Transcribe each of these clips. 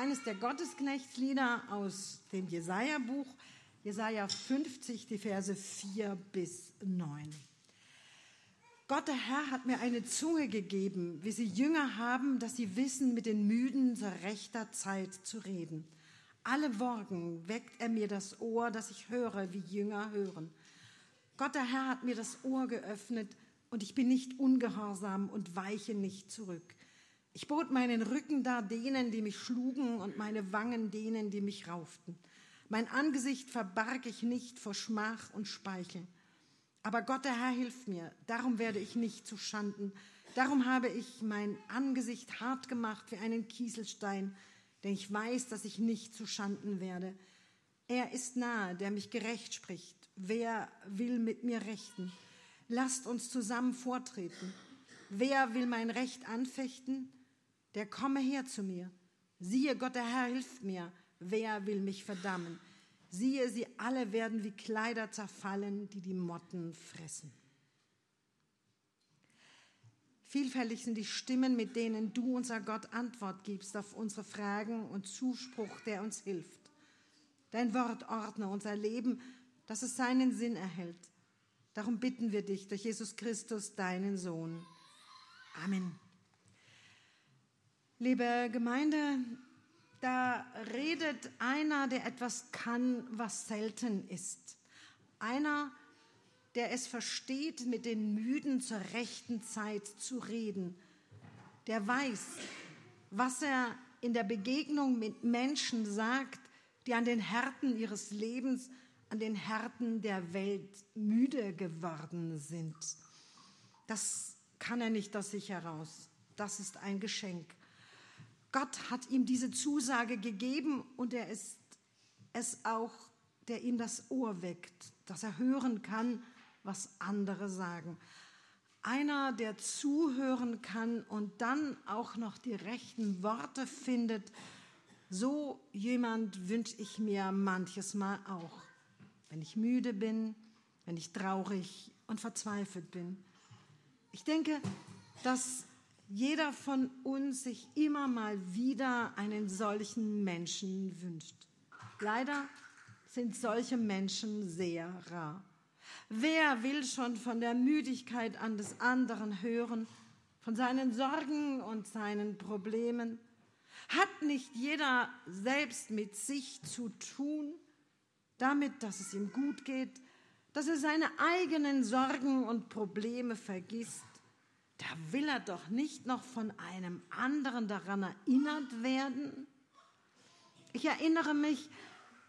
eines der Gottesknechtslieder aus dem Jesaja-Buch, Jesaja 50, die Verse 4 bis 9. Gott, der Herr, hat mir eine Zunge gegeben, wie sie Jünger haben, dass sie wissen, mit den Müden zur rechter Zeit zu reden. Alle Morgen weckt er mir das Ohr, dass ich höre, wie Jünger hören. Gott, der Herr, hat mir das Ohr geöffnet und ich bin nicht ungehorsam und weiche nicht zurück. Ich bot meinen Rücken dar denen, die mich schlugen, und meine Wangen denen, die mich rauften. Mein Angesicht verbarg ich nicht vor Schmach und Speichel. Aber Gott, der Herr, hilft mir. Darum werde ich nicht zu Schanden. Darum habe ich mein Angesicht hart gemacht wie einen Kieselstein, denn ich weiß, dass ich nicht zu Schanden werde. Er ist nahe, der mich gerecht spricht. Wer will mit mir rechten? Lasst uns zusammen vortreten. Wer will mein Recht anfechten? Der komme her zu mir. Siehe, Gott, der Herr hilft mir. Wer will mich verdammen? Siehe, sie alle werden wie Kleider zerfallen, die die Motten fressen. Vielfältig sind die Stimmen, mit denen du, unser Gott, Antwort gibst auf unsere Fragen und Zuspruch, der uns hilft. Dein Wort ordne unser Leben, dass es seinen Sinn erhält. Darum bitten wir dich durch Jesus Christus, deinen Sohn. Amen. Liebe Gemeinde, da redet einer, der etwas kann, was selten ist. Einer, der es versteht, mit den Müden zur rechten Zeit zu reden. Der weiß, was er in der Begegnung mit Menschen sagt, die an den Härten ihres Lebens, an den Härten der Welt müde geworden sind. Das kann er nicht aus sich heraus. Das ist ein Geschenk. Gott hat ihm diese Zusage gegeben und er ist es auch, der ihm das Ohr weckt, dass er hören kann, was andere sagen. Einer, der zuhören kann und dann auch noch die rechten Worte findet, so jemand wünsche ich mir manches Mal auch, wenn ich müde bin, wenn ich traurig und verzweifelt bin. Ich denke, dass jeder von uns sich immer mal wieder einen solchen Menschen wünscht. Leider sind solche Menschen sehr rar. Wer will schon von der Müdigkeit an des anderen hören, von seinen Sorgen und seinen Problemen? Hat nicht jeder selbst mit sich zu tun, damit, dass es ihm gut geht, dass er seine eigenen Sorgen und Probleme vergisst? Da will er doch nicht noch von einem anderen daran erinnert werden. Ich erinnere mich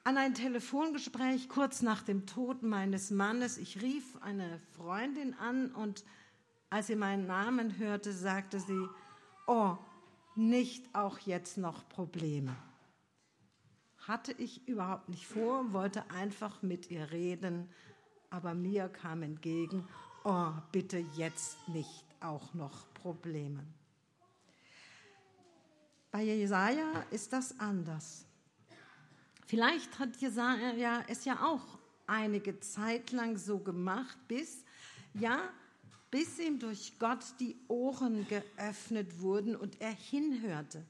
an ein Telefongespräch kurz nach dem Tod meines Mannes. Ich rief eine Freundin an und als sie meinen Namen hörte, sagte sie, oh, nicht auch jetzt noch Probleme. Hatte ich überhaupt nicht vor, wollte einfach mit ihr reden, aber mir kam entgegen, oh, bitte jetzt nicht auch noch Probleme. Bei Jesaja ist das anders. Vielleicht hat Jesaja es ja auch einige Zeit lang so gemacht, bis, ja, bis ihm durch Gott die Ohren geöffnet wurden und er hinhörte.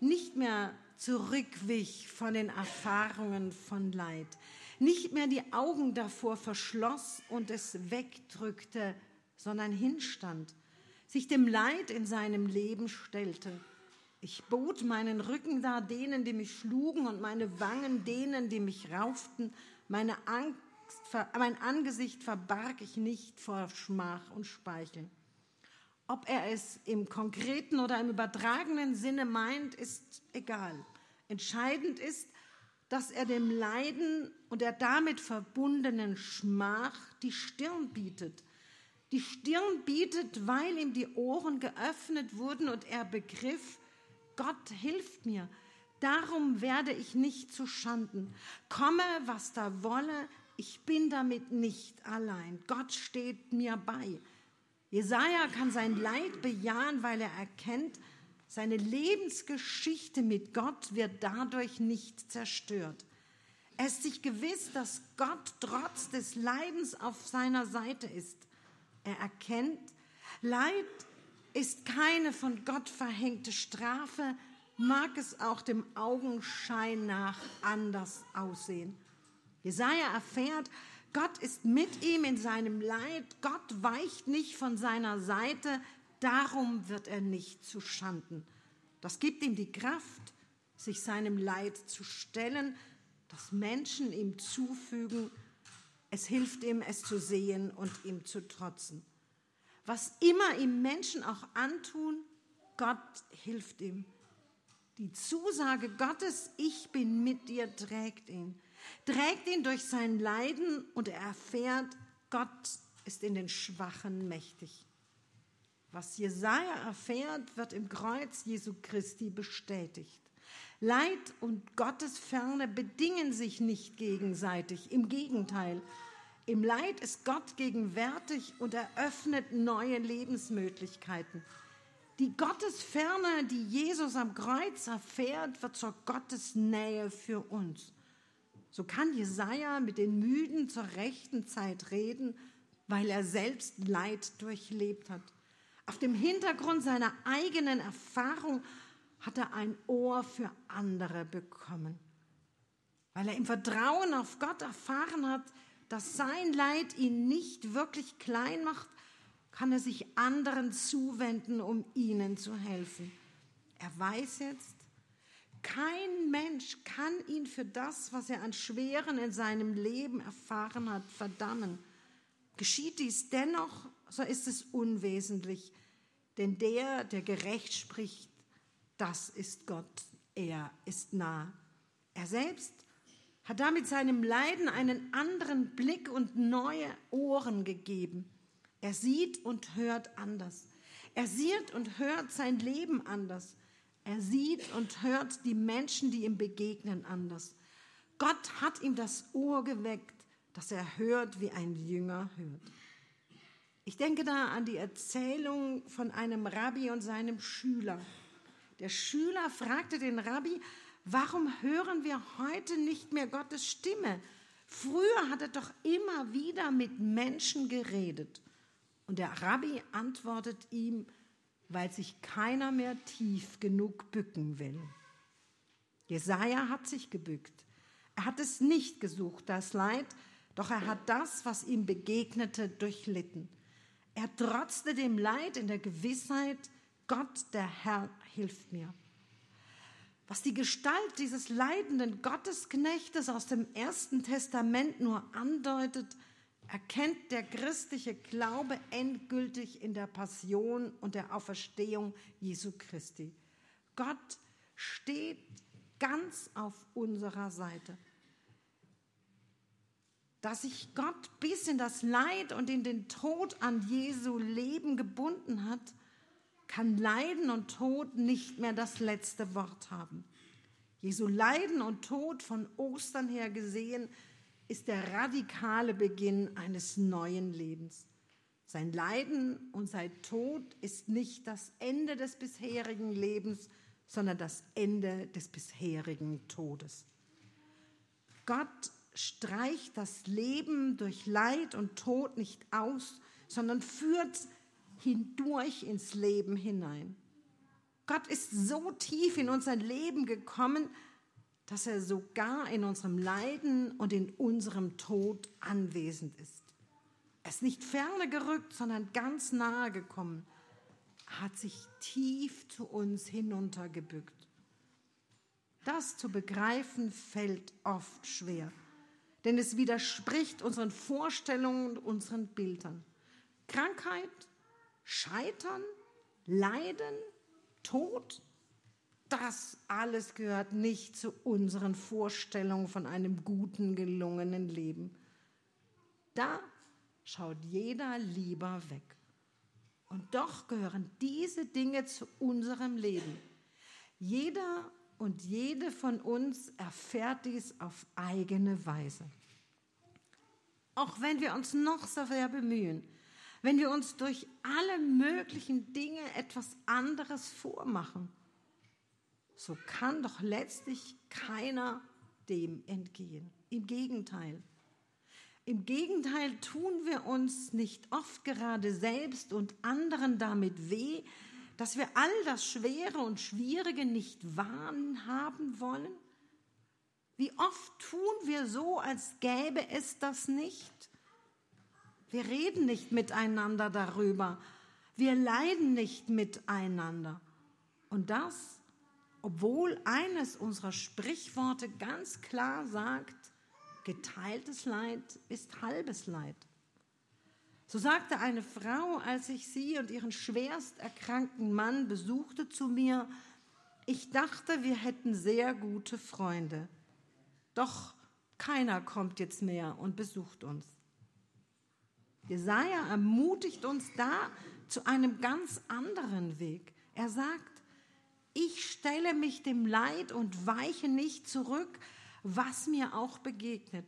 Nicht mehr zurückwich von den Erfahrungen von Leid, nicht mehr die Augen davor verschloss und es wegdrückte, sondern hinstand, sich dem Leid in seinem Leben stellte. Ich bot meinen Rücken dar denen, die mich schlugen, und meine Wangen denen, die mich rauften. Meine Angst, mein Angesicht verbarg ich nicht vor Schmach und Speichel. Ob er es im konkreten oder im übertragenen Sinne meint, ist egal. Entscheidend ist, dass er dem Leiden und der damit verbundenen Schmach die Stirn bietet die Stirn bietet, weil ihm die Ohren geöffnet wurden und er begriff, Gott hilft mir. Darum werde ich nicht zu Schanden. Komme, was da wolle, ich bin damit nicht allein. Gott steht mir bei. Jesaja kann sein Leid bejahen, weil er erkennt, seine Lebensgeschichte mit Gott wird dadurch nicht zerstört. Er ist sich gewiss, dass Gott trotz des Leidens auf seiner Seite ist. Er erkennt, Leid ist keine von Gott verhängte Strafe, mag es auch dem Augenschein nach anders aussehen. Jesaja erfährt, Gott ist mit ihm in seinem Leid, Gott weicht nicht von seiner Seite, darum wird er nicht zu Schanden. Das gibt ihm die Kraft, sich seinem Leid zu stellen, das Menschen ihm zufügen. Es hilft ihm, es zu sehen und ihm zu trotzen. Was immer ihm Menschen auch antun, Gott hilft ihm. Die Zusage Gottes, ich bin mit dir, trägt ihn. Trägt ihn durch sein Leiden und er erfährt, Gott ist in den Schwachen mächtig. Was Jesaja erfährt, wird im Kreuz Jesu Christi bestätigt. Leid und Gottes Ferne bedingen sich nicht gegenseitig. Im Gegenteil, im Leid ist Gott gegenwärtig und eröffnet neue Lebensmöglichkeiten. Die Gottesferne, die Jesus am Kreuz erfährt, wird zur Gottesnähe für uns. So kann Jesaja mit den Müden zur rechten Zeit reden, weil er selbst Leid durchlebt hat. Auf dem Hintergrund seiner eigenen Erfahrung hat er ein Ohr für andere bekommen. Weil er im Vertrauen auf Gott erfahren hat, dass sein Leid ihn nicht wirklich klein macht, kann er sich anderen zuwenden, um ihnen zu helfen. Er weiß jetzt, kein Mensch kann ihn für das, was er an Schweren in seinem Leben erfahren hat, verdammen. Geschieht dies dennoch, so ist es unwesentlich, denn der, der gerecht spricht, das ist Gott, er ist nah. Er selbst hat damit seinem Leiden einen anderen Blick und neue Ohren gegeben. Er sieht und hört anders. Er sieht und hört sein Leben anders. Er sieht und hört die Menschen, die ihm begegnen, anders. Gott hat ihm das Ohr geweckt, dass er hört, wie ein Jünger hört. Ich denke da an die Erzählung von einem Rabbi und seinem Schüler. Der Schüler fragte den Rabbi, warum hören wir heute nicht mehr Gottes Stimme? Früher hat er doch immer wieder mit Menschen geredet. Und der Rabbi antwortet ihm, weil sich keiner mehr tief genug bücken will. Jesaja hat sich gebückt. Er hat es nicht gesucht, das Leid, doch er hat das, was ihm begegnete, durchlitten. Er trotzte dem Leid in der Gewissheit, Gott, der Herr, hilft mir. Was die Gestalt dieses leidenden Gottesknechtes aus dem Ersten Testament nur andeutet, erkennt der christliche Glaube endgültig in der Passion und der Auferstehung Jesu Christi. Gott steht ganz auf unserer Seite dass sich Gott bis in das Leid und in den Tod an Jesu Leben gebunden hat, kann Leiden und Tod nicht mehr das letzte Wort haben. Jesu Leiden und Tod von Ostern her gesehen ist der radikale Beginn eines neuen Lebens. Sein Leiden und sein Tod ist nicht das Ende des bisherigen Lebens, sondern das Ende des bisherigen Todes. Gott streicht das Leben durch Leid und Tod nicht aus, sondern führt hindurch ins Leben hinein. Gott ist so tief in unser Leben gekommen, dass er sogar in unserem Leiden und in unserem Tod anwesend ist. Er ist nicht ferne gerückt, sondern ganz nahe gekommen, hat sich tief zu uns hinuntergebückt. Das zu begreifen fällt oft schwer denn es widerspricht unseren Vorstellungen und unseren Bildern. Krankheit, Scheitern, Leiden, Tod, das alles gehört nicht zu unseren Vorstellungen von einem guten, gelungenen Leben. Da schaut jeder lieber weg. Und doch gehören diese Dinge zu unserem Leben. Jeder und jede von uns erfährt dies auf eigene Weise. Auch wenn wir uns noch so sehr bemühen, wenn wir uns durch alle möglichen Dinge etwas anderes vormachen, so kann doch letztlich keiner dem entgehen. Im Gegenteil. Im Gegenteil tun wir uns nicht oft gerade selbst und anderen damit weh, dass wir all das Schwere und Schwierige nicht wahrhaben wollen? Wie oft tun wir so, als gäbe es das nicht? Wir reden nicht miteinander darüber. Wir leiden nicht miteinander. Und das, obwohl eines unserer Sprichworte ganz klar sagt, geteiltes Leid ist halbes Leid. So sagte eine Frau, als ich sie und ihren schwerst erkrankten Mann besuchte, zu mir, ich dachte, wir hätten sehr gute Freunde. Doch keiner kommt jetzt mehr und besucht uns. Jesaja ermutigt uns da zu einem ganz anderen Weg. Er sagt, ich stelle mich dem Leid und weiche nicht zurück, was mir auch begegnet.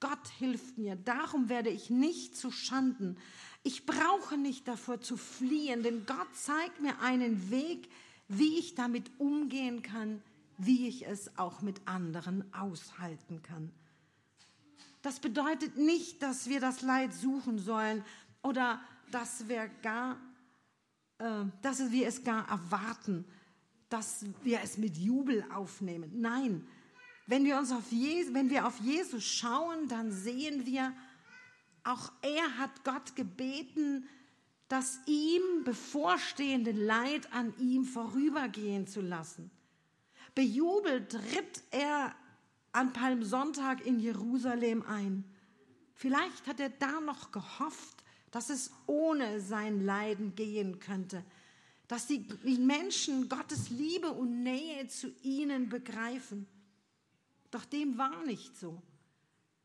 Gott hilft mir, darum werde ich nicht zu Schanden. Ich brauche nicht davor zu fliehen, denn Gott zeigt mir einen Weg, wie ich damit umgehen kann, wie ich es auch mit anderen aushalten kann. Das bedeutet nicht, dass wir das Leid suchen sollen oder dass wir, gar, äh, dass wir es gar erwarten, dass wir es mit Jubel aufnehmen. Nein, wenn wir, uns auf Jesus, wenn wir auf Jesus schauen, dann sehen wir, auch er hat Gott gebeten, das ihm bevorstehende Leid an ihm vorübergehen zu lassen. Bejubelt ritt er an Palmsonntag in Jerusalem ein. Vielleicht hat er da noch gehofft, dass es ohne sein Leiden gehen könnte, dass die Menschen Gottes Liebe und Nähe zu ihnen begreifen. Doch dem war nicht so.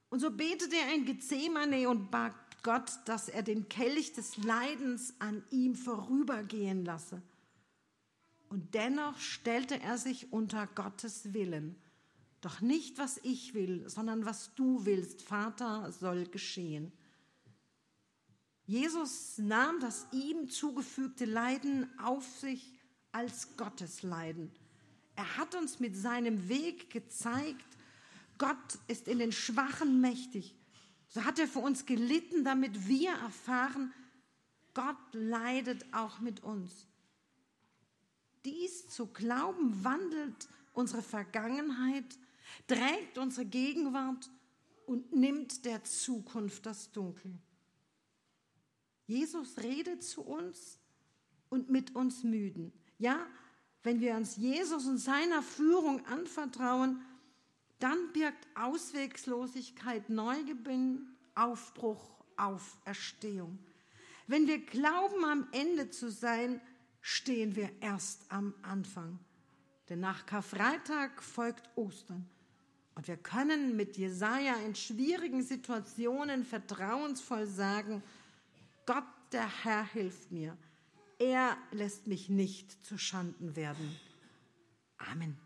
Und so betete er in Gethsemane und bat Gott, dass er den Kelch des Leidens an ihm vorübergehen lasse. Und dennoch stellte er sich unter Gottes Willen. Doch nicht, was ich will, sondern was du willst, Vater, soll geschehen. Jesus nahm das ihm zugefügte Leiden auf sich als Gottes Leiden. Er hat uns mit seinem Weg gezeigt, Gott ist in den Schwachen mächtig. So hat er für uns gelitten, damit wir erfahren, Gott leidet auch mit uns. Dies zu glauben wandelt unsere Vergangenheit, trägt unsere Gegenwart und nimmt der Zukunft das Dunkel. Jesus redet zu uns und mit uns müden. Ja, wenn wir uns Jesus und seiner Führung anvertrauen, dann birgt Auswegslosigkeit Neugewinn, Aufbruch, Auferstehung. Wenn wir glauben, am Ende zu sein, stehen wir erst am Anfang. Denn nach Karfreitag folgt Ostern. Und wir können mit Jesaja in schwierigen Situationen vertrauensvoll sagen: Gott, der Herr, hilft mir. Er lässt mich nicht zu Schanden werden. Amen.